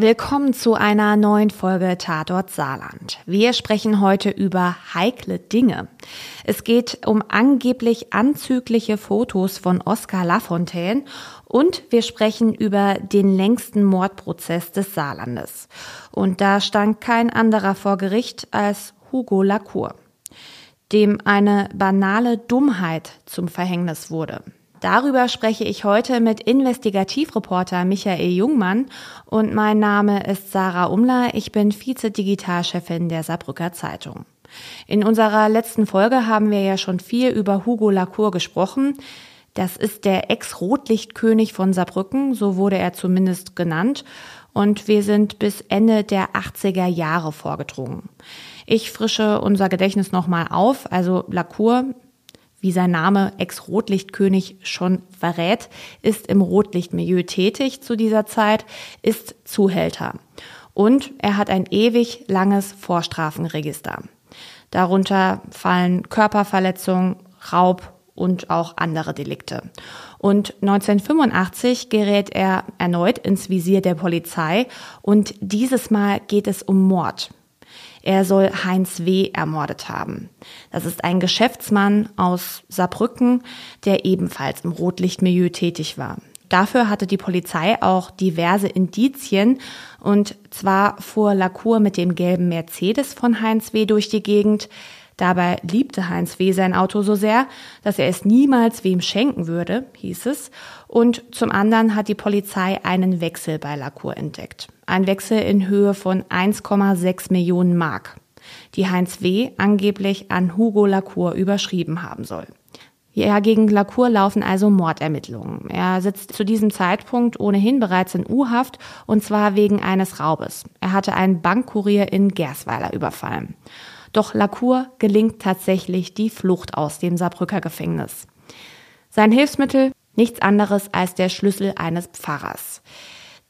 Willkommen zu einer neuen Folge Tatort Saarland. Wir sprechen heute über heikle Dinge. Es geht um angeblich anzügliche Fotos von Oskar Lafontaine und wir sprechen über den längsten Mordprozess des Saarlandes. Und da stand kein anderer vor Gericht als Hugo Lacour, dem eine banale Dummheit zum Verhängnis wurde. Darüber spreche ich heute mit Investigativreporter Michael Jungmann und mein Name ist Sarah Umler. Ich bin Vize-Digitalchefin der Saarbrücker Zeitung. In unserer letzten Folge haben wir ja schon viel über Hugo Lacour gesprochen. Das ist der Ex-Rotlichtkönig von Saarbrücken, so wurde er zumindest genannt. Und wir sind bis Ende der 80er Jahre vorgedrungen. Ich frische unser Gedächtnis nochmal auf. Also Lacour wie sein Name Ex-Rotlichtkönig schon verrät, ist im Rotlichtmilieu tätig zu dieser Zeit, ist Zuhälter. Und er hat ein ewig langes Vorstrafenregister. Darunter fallen Körperverletzung, Raub und auch andere Delikte. Und 1985 gerät er erneut ins Visier der Polizei und dieses Mal geht es um Mord. Er soll Heinz W. ermordet haben. Das ist ein Geschäftsmann aus Saarbrücken, der ebenfalls im Rotlichtmilieu tätig war. Dafür hatte die Polizei auch diverse Indizien und zwar fuhr Lacour mit dem gelben Mercedes von Heinz W. durch die Gegend. Dabei liebte Heinz W. sein Auto so sehr, dass er es niemals wem schenken würde, hieß es. Und zum anderen hat die Polizei einen Wechsel bei Lacour entdeckt. Ein Wechsel in Höhe von 1,6 Millionen Mark, die Heinz W. angeblich an Hugo Lacour überschrieben haben soll. Ja, gegen Lacour laufen also Mordermittlungen. Er sitzt zu diesem Zeitpunkt ohnehin bereits in U-Haft und zwar wegen eines Raubes. Er hatte einen Bankkurier in Gersweiler überfallen. Doch Lacour gelingt tatsächlich die Flucht aus dem Saarbrücker Gefängnis. Sein Hilfsmittel nichts anderes als der Schlüssel eines Pfarrers.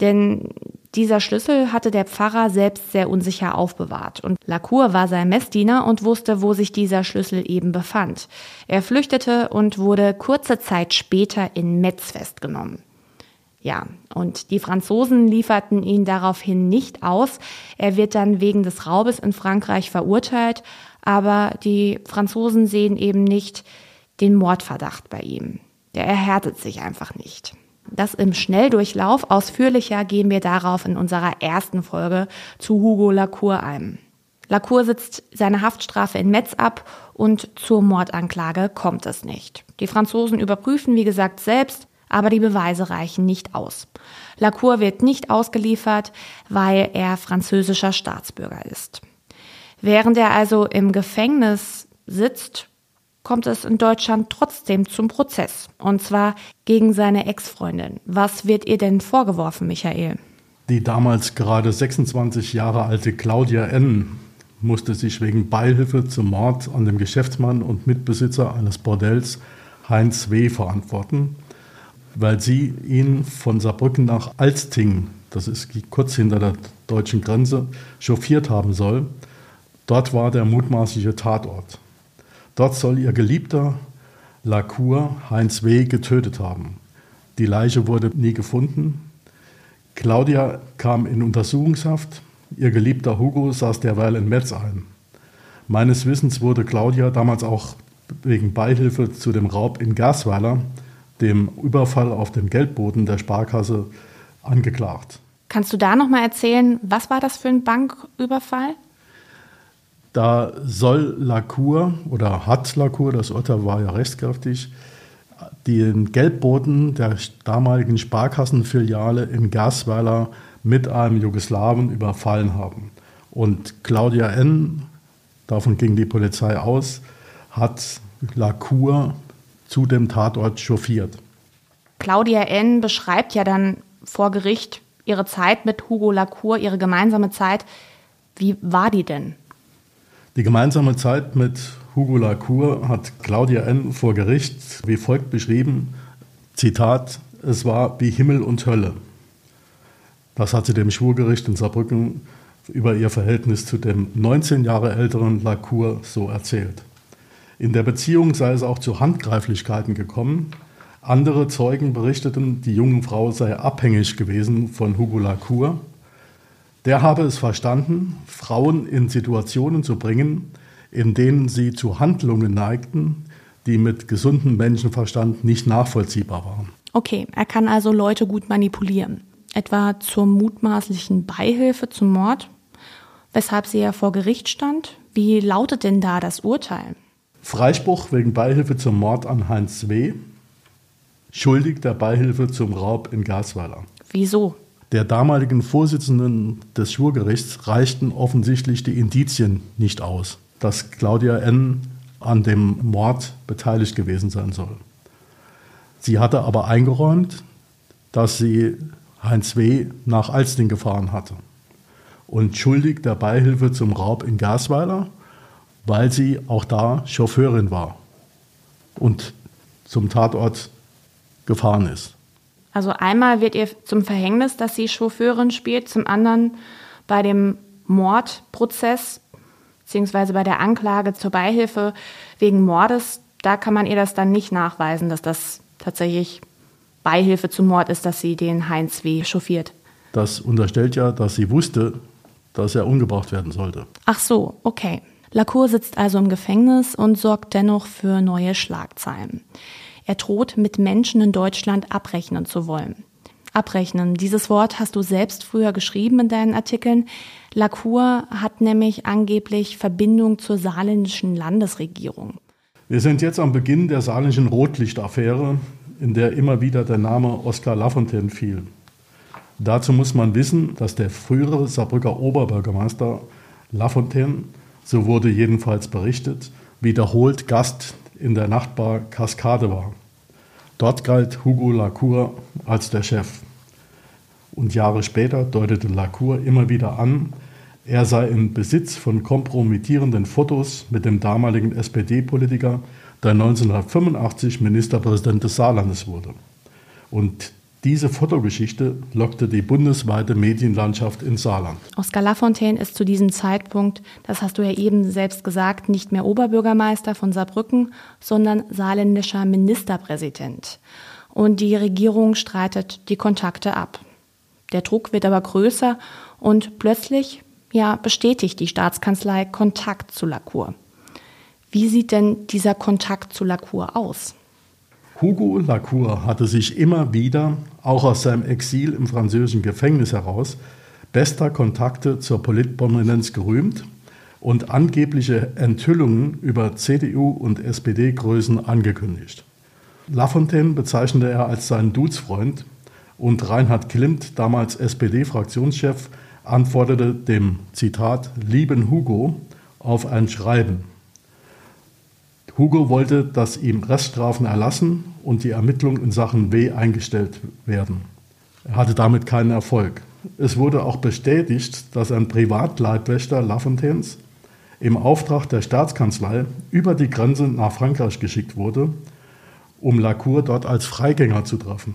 Denn dieser Schlüssel hatte der Pfarrer selbst sehr unsicher aufbewahrt und Lacour war sein Messdiener und wusste, wo sich dieser Schlüssel eben befand. Er flüchtete und wurde kurze Zeit später in Metz festgenommen. Ja, und die Franzosen lieferten ihn daraufhin nicht aus. Er wird dann wegen des Raubes in Frankreich verurteilt, aber die Franzosen sehen eben nicht den Mordverdacht bei ihm. Der erhärtet sich einfach nicht. Das im Schnelldurchlauf. Ausführlicher gehen wir darauf in unserer ersten Folge zu Hugo Lacour ein. Lacour sitzt seine Haftstrafe in Metz ab und zur Mordanklage kommt es nicht. Die Franzosen überprüfen, wie gesagt, selbst, aber die Beweise reichen nicht aus. Lacour wird nicht ausgeliefert, weil er französischer Staatsbürger ist. Während er also im Gefängnis sitzt, kommt es in Deutschland trotzdem zum Prozess. Und zwar gegen seine Ex-Freundin. Was wird ihr denn vorgeworfen, Michael? Die damals gerade 26 Jahre alte Claudia N. musste sich wegen Beihilfe zum Mord an dem Geschäftsmann und Mitbesitzer eines Bordells Heinz W. verantworten weil sie ihn von Saarbrücken nach Alsting, das ist kurz hinter der deutschen Grenze, chauffiert haben soll. Dort war der mutmaßliche Tatort. Dort soll ihr Geliebter Lacour Heinz W. getötet haben. Die Leiche wurde nie gefunden. Claudia kam in Untersuchungshaft. Ihr Geliebter Hugo saß derweil in Metz ein. Meines Wissens wurde Claudia damals auch wegen Beihilfe zu dem Raub in Gasweiler dem Überfall auf den Geldboden der Sparkasse angeklagt. Kannst du da noch mal erzählen, was war das für ein Banküberfall? Da soll Lacour oder hat Lacour, das Urteil war ja rechtskräftig, den Geldboden der damaligen Sparkassenfiliale in Gasweiler mit einem Jugoslawen überfallen haben. Und Claudia N., davon ging die Polizei aus, hat Lacour zu dem Tatort chauffiert. Claudia N. beschreibt ja dann vor Gericht ihre Zeit mit Hugo Lacour, ihre gemeinsame Zeit. Wie war die denn? Die gemeinsame Zeit mit Hugo Lacour hat Claudia N. vor Gericht wie folgt beschrieben: Zitat, es war wie Himmel und Hölle. Das hat sie dem Schwurgericht in Saarbrücken über ihr Verhältnis zu dem 19 Jahre älteren Lacour so erzählt. In der Beziehung sei es auch zu Handgreiflichkeiten gekommen. Andere Zeugen berichteten, die junge Frau sei abhängig gewesen von Hugo Lacour. Der habe es verstanden, Frauen in Situationen zu bringen, in denen sie zu Handlungen neigten, die mit gesundem Menschenverstand nicht nachvollziehbar waren. Okay, er kann also Leute gut manipulieren. Etwa zur mutmaßlichen Beihilfe zum Mord, weshalb sie ja vor Gericht stand. Wie lautet denn da das Urteil? Freispruch wegen Beihilfe zum Mord an Heinz W. Schuldig der Beihilfe zum Raub in Gasweiler. Wieso? Der damaligen Vorsitzenden des Schwurgerichts reichten offensichtlich die Indizien nicht aus, dass Claudia N. an dem Mord beteiligt gewesen sein soll. Sie hatte aber eingeräumt, dass sie Heinz W. nach Alsting gefahren hatte und schuldig der Beihilfe zum Raub in Gasweiler, weil sie auch da Chauffeurin war und zum Tatort gefahren ist. Also einmal wird ihr zum Verhängnis, dass sie Chauffeurin spielt, zum anderen bei dem Mordprozess beziehungsweise bei der Anklage zur Beihilfe wegen Mordes, da kann man ihr das dann nicht nachweisen, dass das tatsächlich Beihilfe zum Mord ist, dass sie den Heinz W. chauffiert. Das unterstellt ja, dass sie wusste, dass er umgebracht werden sollte. Ach so, okay. Lacour sitzt also im Gefängnis und sorgt dennoch für neue Schlagzeilen. Er droht, mit Menschen in Deutschland abrechnen zu wollen. Abrechnen, dieses Wort hast du selbst früher geschrieben in deinen Artikeln. Lacour hat nämlich angeblich Verbindung zur saarländischen Landesregierung. Wir sind jetzt am Beginn der saarländischen Rotlichtaffäre, in der immer wieder der Name Oskar Lafontaine fiel. Dazu muss man wissen, dass der frühere Saarbrücker Oberbürgermeister Lafontaine, so wurde jedenfalls berichtet, wiederholt Gast in der Nachtbar Kaskade war. Dort galt Hugo Lacour als der Chef. Und Jahre später deutete Lacour immer wieder an, er sei im Besitz von kompromittierenden Fotos mit dem damaligen SPD-Politiker, der 1985 Ministerpräsident des Saarlandes wurde. Und diese Fotogeschichte lockte die bundesweite Medienlandschaft ins Saarland. Oskar Lafontaine ist zu diesem Zeitpunkt, das hast du ja eben selbst gesagt, nicht mehr Oberbürgermeister von Saarbrücken, sondern saarländischer Ministerpräsident. Und die Regierung streitet die Kontakte ab. Der Druck wird aber größer und plötzlich ja, bestätigt die Staatskanzlei Kontakt zu Lacour. Wie sieht denn dieser Kontakt zu Lacour aus? Hugo Lacour hatte sich immer wieder, auch aus seinem Exil im französischen Gefängnis heraus, bester Kontakte zur Politprominenz gerühmt und angebliche Enthüllungen über CDU und SPD-Größen angekündigt. Lafontaine bezeichnete er als seinen Dudesfreund und Reinhard Klimt, damals SPD-Fraktionschef, antwortete dem Zitat lieben Hugo auf ein Schreiben. Hugo wollte, dass ihm Reststrafen erlassen und die Ermittlungen in Sachen W eingestellt werden. Er hatte damit keinen Erfolg. Es wurde auch bestätigt, dass ein Privatleibwächter Lafontaines im Auftrag der Staatskanzlei über die Grenze nach Frankreich geschickt wurde, um Lacour dort als Freigänger zu treffen.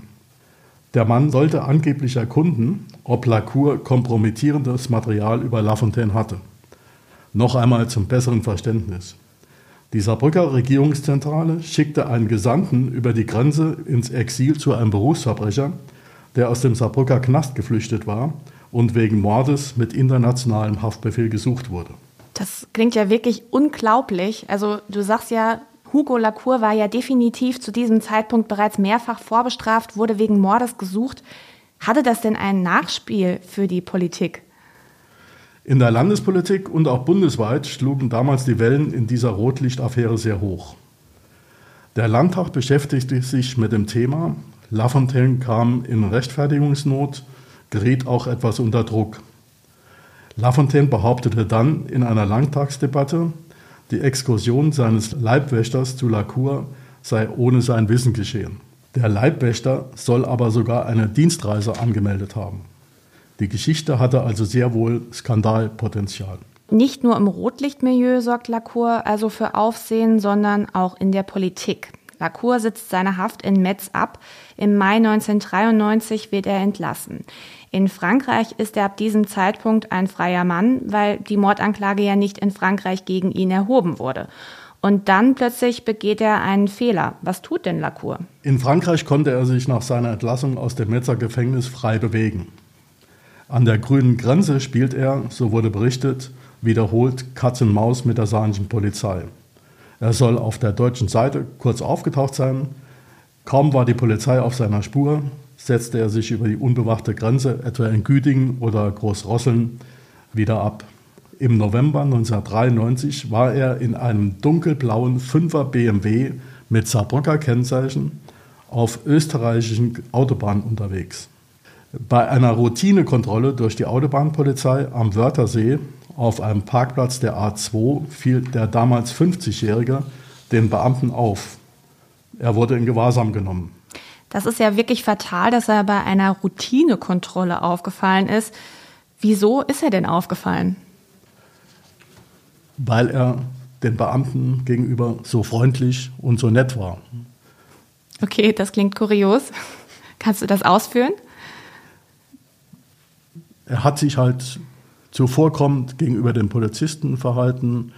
Der Mann sollte angeblich erkunden, ob Lacour kompromittierendes Material über Lafontaine hatte. Noch einmal zum besseren Verständnis. Die Saarbrücker Regierungszentrale schickte einen Gesandten über die Grenze ins Exil zu einem Berufsverbrecher, der aus dem Saarbrücker Knast geflüchtet war und wegen Mordes mit internationalem Haftbefehl gesucht wurde. Das klingt ja wirklich unglaublich. Also du sagst ja, Hugo Lacour war ja definitiv zu diesem Zeitpunkt bereits mehrfach vorbestraft, wurde wegen Mordes gesucht. Hatte das denn ein Nachspiel für die Politik? In der Landespolitik und auch bundesweit schlugen damals die Wellen in dieser Rotlichtaffäre sehr hoch. Der Landtag beschäftigte sich mit dem Thema. Lafontaine kam in Rechtfertigungsnot, geriet auch etwas unter Druck. Lafontaine behauptete dann in einer Landtagsdebatte, die Exkursion seines Leibwächters zu Lacour sei ohne sein Wissen geschehen. Der Leibwächter soll aber sogar eine Dienstreise angemeldet haben. Die Geschichte hatte also sehr wohl Skandalpotenzial. Nicht nur im Rotlichtmilieu sorgt Lacour also für Aufsehen, sondern auch in der Politik. Lacour sitzt seine Haft in Metz ab. Im Mai 1993 wird er entlassen. In Frankreich ist er ab diesem Zeitpunkt ein freier Mann, weil die Mordanklage ja nicht in Frankreich gegen ihn erhoben wurde. Und dann plötzlich begeht er einen Fehler. Was tut denn Lacour? In Frankreich konnte er sich nach seiner Entlassung aus dem Metzer Gefängnis frei bewegen. An der grünen Grenze spielt er, so wurde berichtet, wiederholt Katz und Maus mit der saarländischen Polizei. Er soll auf der deutschen Seite kurz aufgetaucht sein. Kaum war die Polizei auf seiner Spur, setzte er sich über die unbewachte Grenze, etwa in Güdingen oder Großrosseln, wieder ab. Im November 1993 war er in einem dunkelblauen 5er BMW mit Saarbrücker Kennzeichen auf österreichischen Autobahnen unterwegs. Bei einer Routinekontrolle durch die Autobahnpolizei am Wörthersee auf einem Parkplatz der A2 fiel der damals 50-Jährige den Beamten auf. Er wurde in Gewahrsam genommen. Das ist ja wirklich fatal, dass er bei einer Routinekontrolle aufgefallen ist. Wieso ist er denn aufgefallen? Weil er den Beamten gegenüber so freundlich und so nett war. Okay, das klingt kurios. Kannst du das ausführen? Er hat sich halt zuvorkommend gegenüber den Polizisten verhalten,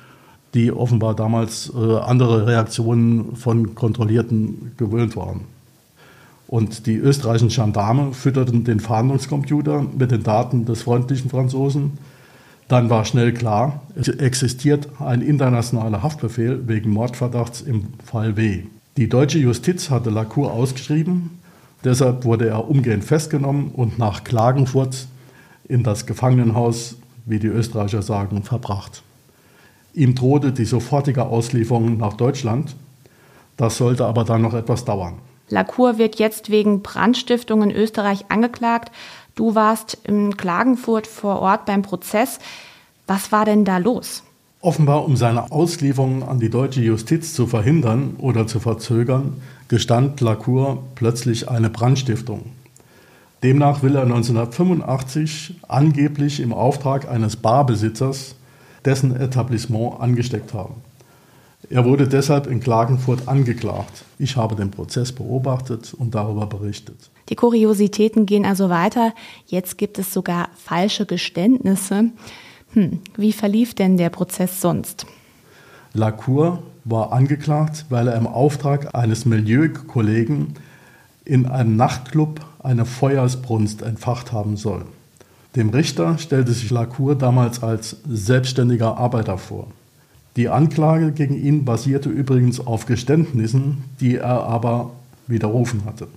die offenbar damals äh, andere Reaktionen von Kontrollierten gewöhnt waren. Und die österreichischen Gendarme fütterten den Fahndungscomputer mit den Daten des freundlichen Franzosen. Dann war schnell klar, es existiert ein internationaler Haftbefehl wegen Mordverdachts im Fall W. Die deutsche Justiz hatte Lacour ausgeschrieben, deshalb wurde er umgehend festgenommen und nach Klagenfurt in das Gefangenenhaus, wie die Österreicher sagen, verbracht. Ihm drohte die sofortige Auslieferung nach Deutschland. Das sollte aber dann noch etwas dauern. Lacour wird jetzt wegen Brandstiftung in Österreich angeklagt. Du warst in Klagenfurt vor Ort beim Prozess. Was war denn da los? Offenbar, um seine Auslieferung an die deutsche Justiz zu verhindern oder zu verzögern, gestand Lacour plötzlich eine Brandstiftung. Demnach will er 1985 angeblich im Auftrag eines Barbesitzers dessen Etablissement angesteckt haben. Er wurde deshalb in Klagenfurt angeklagt. Ich habe den Prozess beobachtet und darüber berichtet. Die Kuriositäten gehen also weiter. Jetzt gibt es sogar falsche Geständnisse. Hm, wie verlief denn der Prozess sonst? Lacour war angeklagt, weil er im Auftrag eines Milieukollegen in einem Nachtclub eine Feuersbrunst entfacht haben soll. Dem Richter stellte sich Lacour damals als selbstständiger Arbeiter vor. Die Anklage gegen ihn basierte übrigens auf Geständnissen, die er aber widerrufen hatte.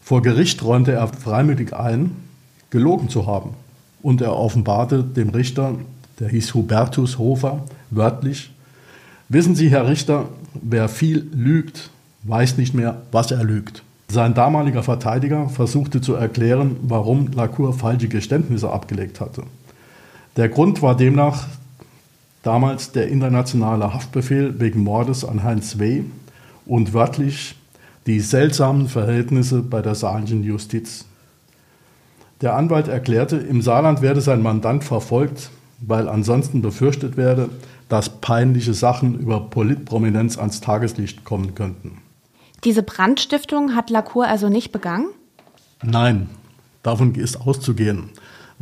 Vor Gericht räumte er freimütig ein, gelogen zu haben. Und er offenbarte dem Richter, der hieß Hubertus Hofer, wörtlich, Wissen Sie, Herr Richter, wer viel lügt, weiß nicht mehr, was er lügt. Sein damaliger Verteidiger versuchte zu erklären, warum Lacour falsche Geständnisse abgelegt hatte. Der Grund war demnach damals der internationale Haftbefehl wegen Mordes an Heinz W. und wörtlich die seltsamen Verhältnisse bei der saarländischen Justiz. Der Anwalt erklärte, im Saarland werde sein Mandant verfolgt, weil ansonsten befürchtet werde, dass peinliche Sachen über Politprominenz ans Tageslicht kommen könnten. Diese Brandstiftung hat Lacour also nicht begangen? Nein, davon ist auszugehen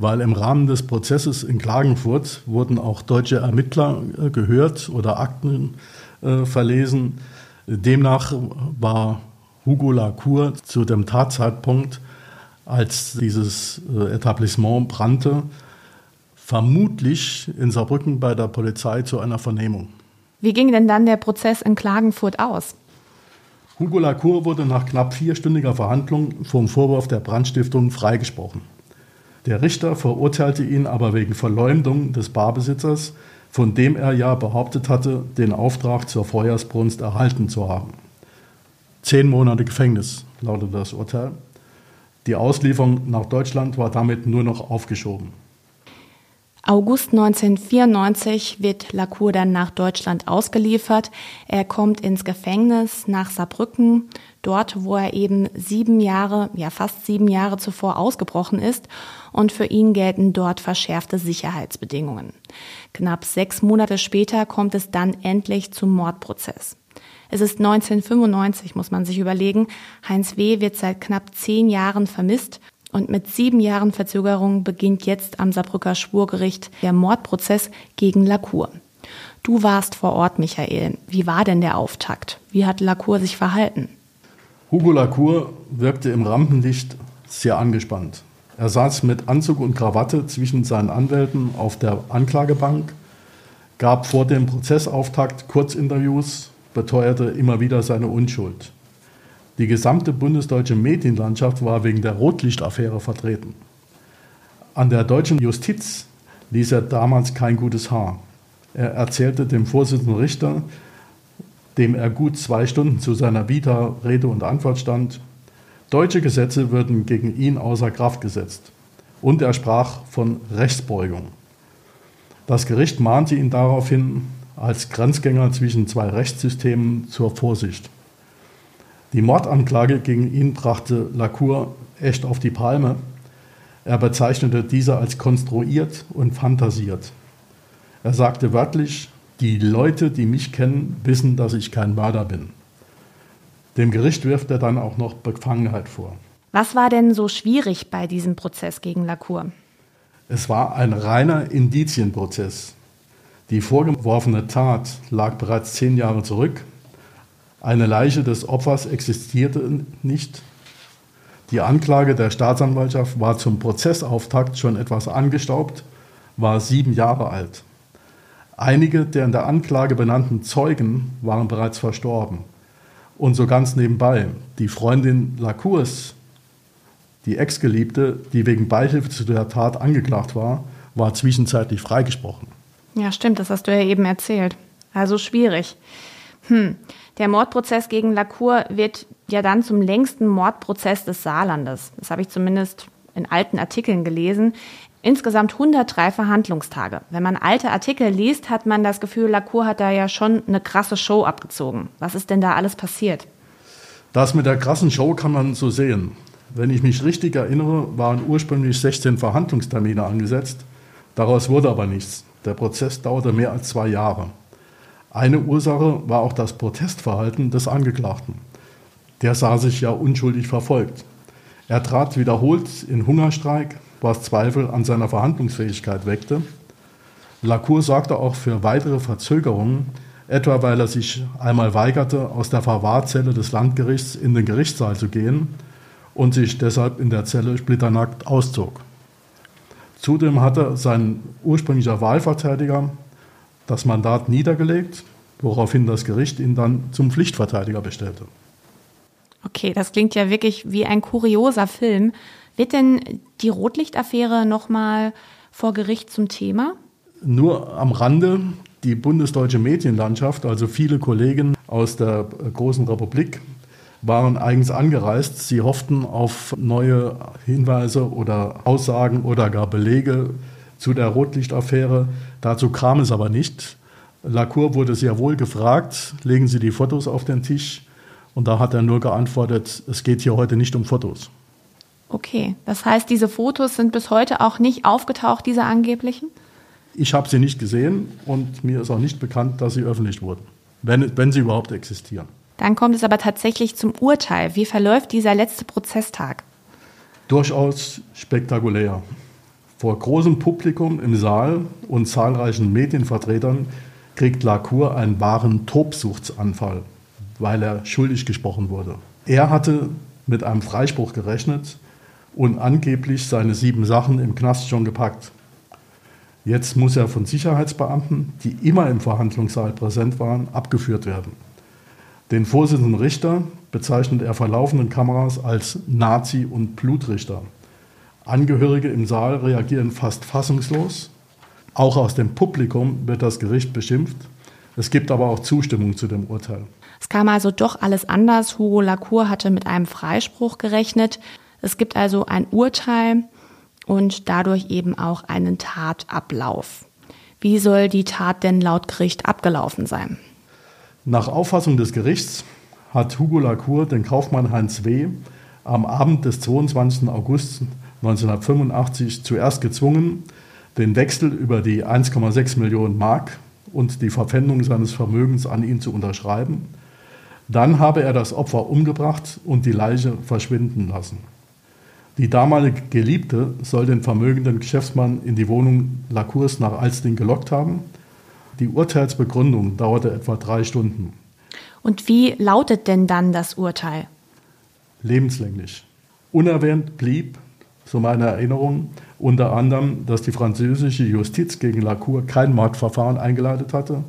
weil im Rahmen des Prozesses in Klagenfurt wurden auch deutsche Ermittler äh, gehört oder Akten äh, verlesen. Demnach war Hugo Lacour zu dem Tatzeitpunkt, als dieses äh, Etablissement brannte, vermutlich in Saarbrücken bei der Polizei zu einer Vernehmung. Wie ging denn dann der Prozess in Klagenfurt aus? Hugo Lacour wurde nach knapp vierstündiger Verhandlung vom Vorwurf der Brandstiftung freigesprochen. Der Richter verurteilte ihn aber wegen Verleumdung des Barbesitzers, von dem er ja behauptet hatte, den Auftrag zur Feuersbrunst erhalten zu haben. Zehn Monate Gefängnis lautete das Urteil. Die Auslieferung nach Deutschland war damit nur noch aufgeschoben. August 1994 wird Lacour dann nach Deutschland ausgeliefert. Er kommt ins Gefängnis nach Saarbrücken, dort wo er eben sieben Jahre, ja fast sieben Jahre zuvor ausgebrochen ist und für ihn gelten dort verschärfte Sicherheitsbedingungen. Knapp sechs Monate später kommt es dann endlich zum Mordprozess. Es ist 1995, muss man sich überlegen. Heinz W. wird seit knapp zehn Jahren vermisst und mit sieben Jahren Verzögerung beginnt jetzt am Saarbrücker Schwurgericht der Mordprozess gegen Lacour. Du warst vor Ort, Michael. Wie war denn der Auftakt? Wie hat Lacour sich verhalten? Hugo Lacour wirkte im Rampenlicht sehr angespannt. Er saß mit Anzug und Krawatte zwischen seinen Anwälten auf der Anklagebank, gab vor dem Prozessauftakt Kurzinterviews, beteuerte immer wieder seine Unschuld. Die gesamte bundesdeutsche Medienlandschaft war wegen der Rotlichtaffäre vertreten. An der deutschen Justiz ließ er damals kein gutes Haar. Er erzählte dem Vorsitzenden Richter, dem er gut zwei Stunden zu seiner Vita Rede und Antwort stand, deutsche Gesetze würden gegen ihn außer Kraft gesetzt. Und er sprach von Rechtsbeugung. Das Gericht mahnte ihn daraufhin als Grenzgänger zwischen zwei Rechtssystemen zur Vorsicht. Die Mordanklage gegen ihn brachte Lacour echt auf die Palme. Er bezeichnete diese als konstruiert und fantasiert. Er sagte wörtlich, die Leute, die mich kennen, wissen, dass ich kein Mörder bin. Dem Gericht wirft er dann auch noch Befangenheit vor. Was war denn so schwierig bei diesem Prozess gegen Lacour? Es war ein reiner Indizienprozess. Die vorgeworfene Tat lag bereits zehn Jahre zurück. Eine Leiche des Opfers existierte nicht. Die Anklage der Staatsanwaltschaft war zum Prozessauftakt schon etwas angestaubt, war sieben Jahre alt. Einige der in der Anklage benannten Zeugen waren bereits verstorben. Und so ganz nebenbei, die Freundin Lacours, die Ex-Geliebte, die wegen Beihilfe zu der Tat angeklagt war, war zwischenzeitlich freigesprochen. Ja, stimmt, das hast du ja eben erzählt. Also schwierig. Hm. Der Mordprozess gegen Lacour wird ja dann zum längsten Mordprozess des Saarlandes. Das habe ich zumindest in alten Artikeln gelesen. Insgesamt 103 Verhandlungstage. Wenn man alte Artikel liest, hat man das Gefühl, Lacour hat da ja schon eine krasse Show abgezogen. Was ist denn da alles passiert? Das mit der krassen Show kann man so sehen. Wenn ich mich richtig erinnere, waren ursprünglich 16 Verhandlungstermine angesetzt. Daraus wurde aber nichts. Der Prozess dauerte mehr als zwei Jahre. Eine Ursache war auch das Protestverhalten des Angeklagten. Der sah sich ja unschuldig verfolgt. Er trat wiederholt in Hungerstreik, was Zweifel an seiner Verhandlungsfähigkeit weckte. Lacour sorgte auch für weitere Verzögerungen, etwa weil er sich einmal weigerte, aus der Verwahrzelle des Landgerichts in den Gerichtssaal zu gehen und sich deshalb in der Zelle splitternackt auszog. Zudem hatte sein ursprünglicher Wahlverteidiger das Mandat niedergelegt, woraufhin das Gericht ihn dann zum Pflichtverteidiger bestellte. Okay, das klingt ja wirklich wie ein kurioser Film. Wird denn die Rotlichtaffäre nochmal vor Gericht zum Thema? Nur am Rande. Die bundesdeutsche Medienlandschaft, also viele Kollegen aus der Großen Republik, waren eigens angereist. Sie hofften auf neue Hinweise oder Aussagen oder gar Belege zu der Rotlichtaffäre. Dazu kam es aber nicht. Lacour wurde sehr wohl gefragt, legen Sie die Fotos auf den Tisch. Und da hat er nur geantwortet, es geht hier heute nicht um Fotos. Okay, das heißt, diese Fotos sind bis heute auch nicht aufgetaucht, diese angeblichen? Ich habe sie nicht gesehen und mir ist auch nicht bekannt, dass sie öffentlich wurden, wenn, wenn sie überhaupt existieren. Dann kommt es aber tatsächlich zum Urteil. Wie verläuft dieser letzte Prozesstag? Durchaus spektakulär. Vor großem Publikum im Saal und zahlreichen Medienvertretern kriegt Lacour einen wahren Tobsuchtsanfall, weil er schuldig gesprochen wurde. Er hatte mit einem Freispruch gerechnet und angeblich seine sieben Sachen im Knast schon gepackt. Jetzt muss er von Sicherheitsbeamten, die immer im Verhandlungssaal präsent waren, abgeführt werden. Den Vorsitzenden Richter bezeichnet er vor laufenden Kameras als Nazi und Blutrichter. Angehörige im Saal reagieren fast fassungslos. Auch aus dem Publikum wird das Gericht beschimpft. Es gibt aber auch Zustimmung zu dem Urteil. Es kam also doch alles anders. Hugo Lacour hatte mit einem Freispruch gerechnet. Es gibt also ein Urteil und dadurch eben auch einen Tatablauf. Wie soll die Tat denn laut Gericht abgelaufen sein? Nach Auffassung des Gerichts hat Hugo Lacour den Kaufmann Heinz W. am Abend des 22. August 1985 zuerst gezwungen, den Wechsel über die 1,6 Millionen Mark und die Verpfändung seines Vermögens an ihn zu unterschreiben. Dann habe er das Opfer umgebracht und die Leiche verschwinden lassen. Die damalige Geliebte soll den vermögenden Geschäftsmann in die Wohnung Lacours nach Alsting gelockt haben. Die Urteilsbegründung dauerte etwa drei Stunden. Und wie lautet denn dann das Urteil? Lebenslänglich. Unerwähnt blieb, so meine Erinnerung, unter anderem, dass die französische Justiz gegen Lacour kein Mordverfahren eingeleitet hatte.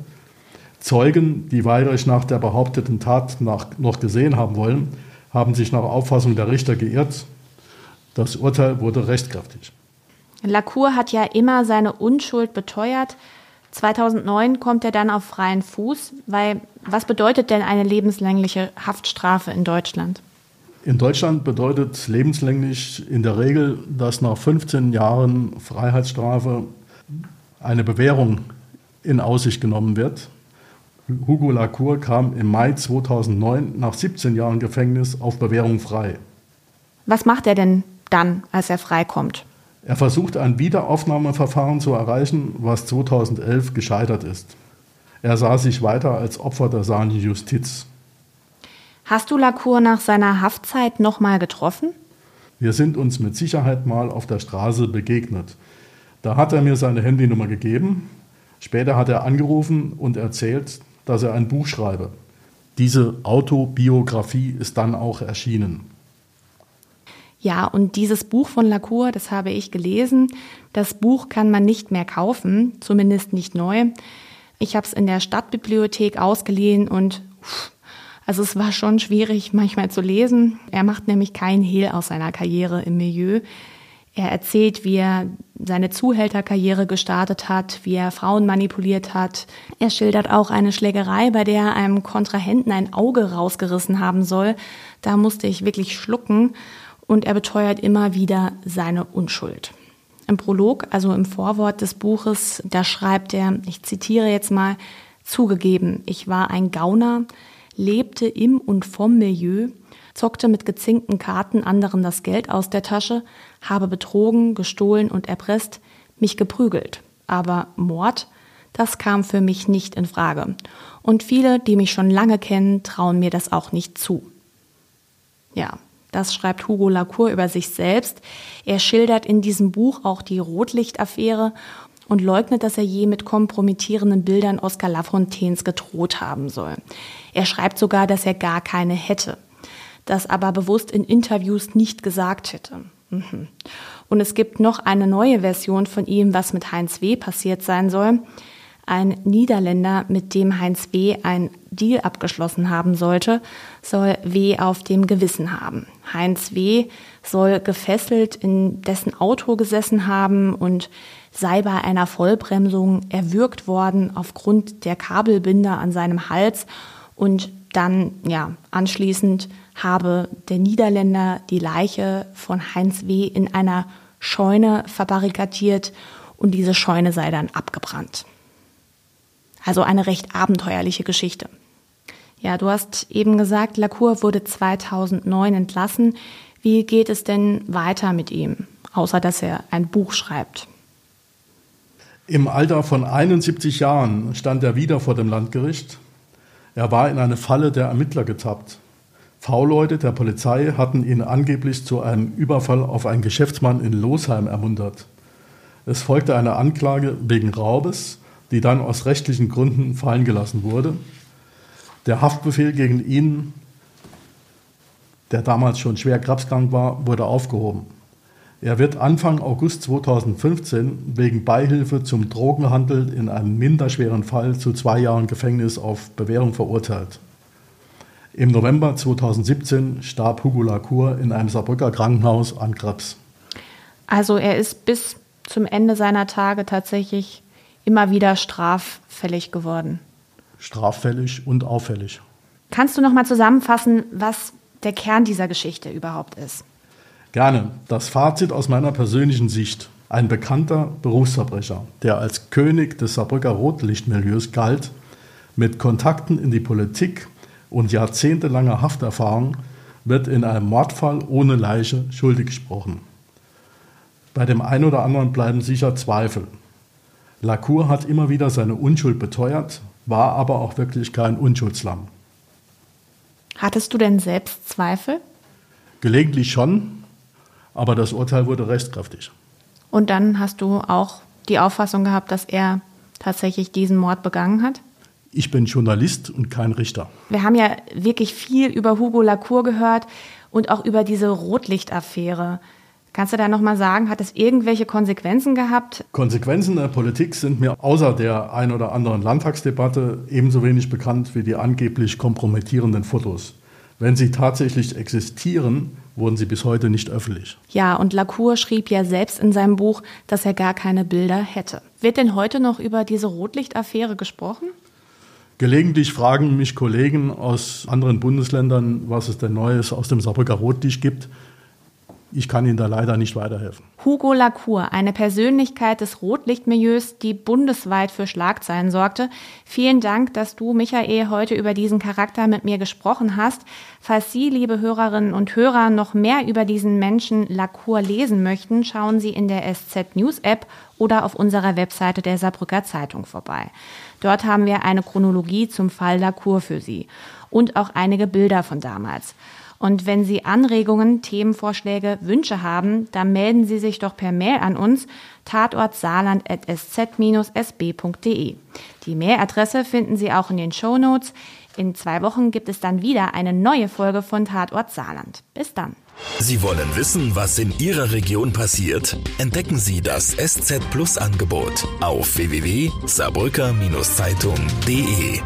Zeugen, die Weidrich nach der behaupteten Tat nach, noch gesehen haben wollen, haben sich nach Auffassung der Richter geirrt. Das Urteil wurde rechtskräftig. Lacour hat ja immer seine Unschuld beteuert. 2009 kommt er dann auf freien Fuß, weil was bedeutet denn eine lebenslängliche Haftstrafe in Deutschland? In Deutschland bedeutet lebenslänglich in der Regel, dass nach 15 Jahren Freiheitsstrafe eine Bewährung in Aussicht genommen wird. Hugo Lacour kam im Mai 2009 nach 17 Jahren Gefängnis auf Bewährung frei. Was macht er denn dann, als er freikommt? Er versucht ein Wiederaufnahmeverfahren zu erreichen, was 2011 gescheitert ist. Er sah sich weiter als Opfer der Sani Justiz. Hast du Lacour nach seiner Haftzeit nochmal getroffen? Wir sind uns mit Sicherheit mal auf der Straße begegnet. Da hat er mir seine Handynummer gegeben. Später hat er angerufen und erzählt, dass er ein Buch schreibe. Diese Autobiografie ist dann auch erschienen. Ja, und dieses Buch von Lacour, das habe ich gelesen. Das Buch kann man nicht mehr kaufen, zumindest nicht neu. Ich habe es in der Stadtbibliothek ausgeliehen und also es war schon schwierig manchmal zu lesen. Er macht nämlich keinen Hehl aus seiner Karriere im Milieu. Er erzählt, wie er seine Zuhälterkarriere gestartet hat, wie er Frauen manipuliert hat. Er schildert auch eine Schlägerei, bei der er einem Kontrahenten ein Auge rausgerissen haben soll. Da musste ich wirklich schlucken. Und er beteuert immer wieder seine Unschuld. Im Prolog, also im Vorwort des Buches, da schreibt er, ich zitiere jetzt mal, zugegeben, ich war ein Gauner, lebte im und vom Milieu, zockte mit gezinkten Karten anderen das Geld aus der Tasche, habe betrogen, gestohlen und erpresst, mich geprügelt. Aber Mord, das kam für mich nicht in Frage. Und viele, die mich schon lange kennen, trauen mir das auch nicht zu. Ja, das schreibt Hugo Lacour über sich selbst. Er schildert in diesem Buch auch die Rotlichtaffäre und leugnet, dass er je mit kompromittierenden Bildern Oskar Lafontaines gedroht haben soll. Er schreibt sogar, dass er gar keine hätte, das aber bewusst in Interviews nicht gesagt hätte. Mhm. Und es gibt noch eine neue Version von ihm, was mit Heinz W. passiert sein soll ein Niederländer, mit dem Heinz W. ein Deal abgeschlossen haben sollte, soll W. auf dem Gewissen haben. Heinz W. soll gefesselt in dessen Auto gesessen haben und sei bei einer Vollbremsung erwürgt worden aufgrund der Kabelbinder an seinem Hals und dann, ja, anschließend habe der Niederländer die Leiche von Heinz W. in einer Scheune verbarrikadiert und diese Scheune sei dann abgebrannt. Also eine recht abenteuerliche Geschichte. Ja, du hast eben gesagt, Lacour wurde 2009 entlassen. Wie geht es denn weiter mit ihm, außer dass er ein Buch schreibt? Im Alter von 71 Jahren stand er wieder vor dem Landgericht. Er war in eine Falle der Ermittler getappt. V-Leute der Polizei hatten ihn angeblich zu einem Überfall auf einen Geschäftsmann in Losheim ermuntert. Es folgte eine Anklage wegen Raubes die dann aus rechtlichen Gründen fallen gelassen wurde. Der Haftbefehl gegen ihn, der damals schon schwer krebskrank war, wurde aufgehoben. Er wird Anfang August 2015 wegen Beihilfe zum Drogenhandel in einem minderschweren Fall zu zwei Jahren Gefängnis auf Bewährung verurteilt. Im November 2017 starb Hugo Lacour in einem Saarbrücker Krankenhaus an Krebs. Also er ist bis zum Ende seiner Tage tatsächlich immer wieder straffällig geworden. Straffällig und auffällig. Kannst du noch mal zusammenfassen, was der Kern dieser Geschichte überhaupt ist? Gerne. Das Fazit aus meiner persönlichen Sicht. Ein bekannter Berufsverbrecher, der als König des Saarbrücker Rotlichtmilieus galt, mit Kontakten in die Politik und jahrzehntelanger Hafterfahrung, wird in einem Mordfall ohne Leiche schuldig gesprochen. Bei dem einen oder anderen bleiben sicher Zweifel. Lacour hat immer wieder seine Unschuld beteuert, war aber auch wirklich kein Unschuldslamm. Hattest du denn selbst Zweifel? Gelegentlich schon, aber das Urteil wurde rechtskräftig. Und dann hast du auch die Auffassung gehabt, dass er tatsächlich diesen Mord begangen hat? Ich bin Journalist und kein Richter. Wir haben ja wirklich viel über Hugo Lacour gehört und auch über diese Rotlichtaffäre. Kannst du da nochmal sagen, hat es irgendwelche Konsequenzen gehabt? Konsequenzen der Politik sind mir außer der ein oder anderen Landtagsdebatte ebenso wenig bekannt wie die angeblich kompromittierenden Fotos. Wenn sie tatsächlich existieren, wurden sie bis heute nicht öffentlich. Ja, und Lacour schrieb ja selbst in seinem Buch, dass er gar keine Bilder hätte. Wird denn heute noch über diese Rotlichtaffäre gesprochen? Gelegentlich fragen mich Kollegen aus anderen Bundesländern, was es denn Neues aus dem Saarbrücker Rotlicht gibt. Ich kann Ihnen da leider nicht weiterhelfen. Hugo Lacour, eine Persönlichkeit des Rotlichtmilieus, die bundesweit für Schlagzeilen sorgte. Vielen Dank, dass du, Michael, heute über diesen Charakter mit mir gesprochen hast. Falls Sie, liebe Hörerinnen und Hörer, noch mehr über diesen Menschen Lacour lesen möchten, schauen Sie in der SZ News App oder auf unserer Webseite der Saarbrücker Zeitung vorbei. Dort haben wir eine Chronologie zum Fall Lacour für Sie und auch einige Bilder von damals. Und wenn Sie Anregungen, Themenvorschläge, Wünsche haben, dann melden Sie sich doch per Mail an uns tatortsaarland.sz-sb.de. Die Mailadresse finden Sie auch in den Show Notes. In zwei Wochen gibt es dann wieder eine neue Folge von Tatort Saarland. Bis dann. Sie wollen wissen, was in Ihrer Region passiert? Entdecken Sie das SZ Plus Angebot auf www.saarbrücker-zeitung.de.